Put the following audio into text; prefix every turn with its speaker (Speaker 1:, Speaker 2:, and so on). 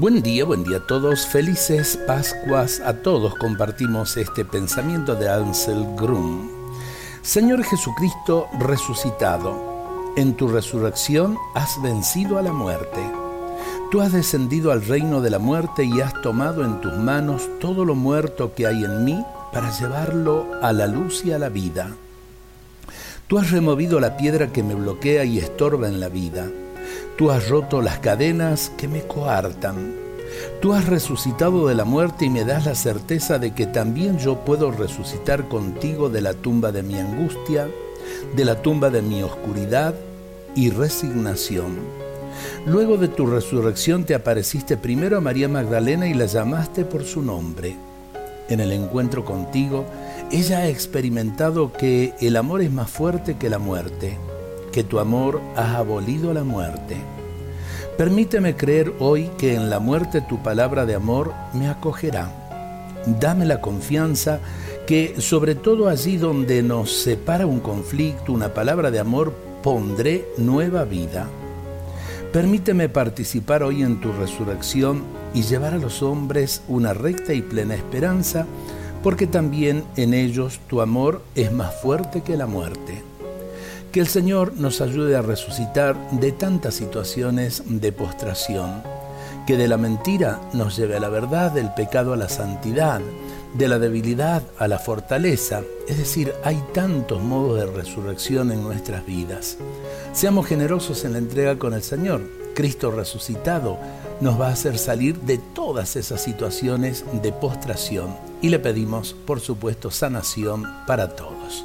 Speaker 1: Buen día, buen día a todos. Felices Pascuas a todos. Compartimos este pensamiento de Ansel Grum. Señor Jesucristo resucitado, en tu resurrección has vencido a la muerte. Tú has descendido al reino de la muerte y has tomado en tus manos todo lo muerto que hay en mí para llevarlo a la luz y a la vida. Tú has removido la piedra que me bloquea y estorba en la vida Tú has roto las cadenas que me coartan. Tú has resucitado de la muerte y me das la certeza de que también yo puedo resucitar contigo de la tumba de mi angustia, de la tumba de mi oscuridad y resignación. Luego de tu resurrección te apareciste primero a María Magdalena y la llamaste por su nombre. En el encuentro contigo, ella ha experimentado que el amor es más fuerte que la muerte que tu amor ha abolido la muerte. Permíteme creer hoy que en la muerte tu palabra de amor me acogerá. Dame la confianza que sobre todo allí donde nos separa un conflicto, una palabra de amor, pondré nueva vida. Permíteme participar hoy en tu resurrección y llevar a los hombres una recta y plena esperanza, porque también en ellos tu amor es más fuerte que la muerte. Que el Señor nos ayude a resucitar de tantas situaciones de postración, que de la mentira nos lleve a la verdad, del pecado a la santidad, de la debilidad a la fortaleza. Es decir, hay tantos modos de resurrección en nuestras vidas. Seamos generosos en la entrega con el Señor. Cristo resucitado nos va a hacer salir de todas esas situaciones de postración y le pedimos, por supuesto, sanación para todos.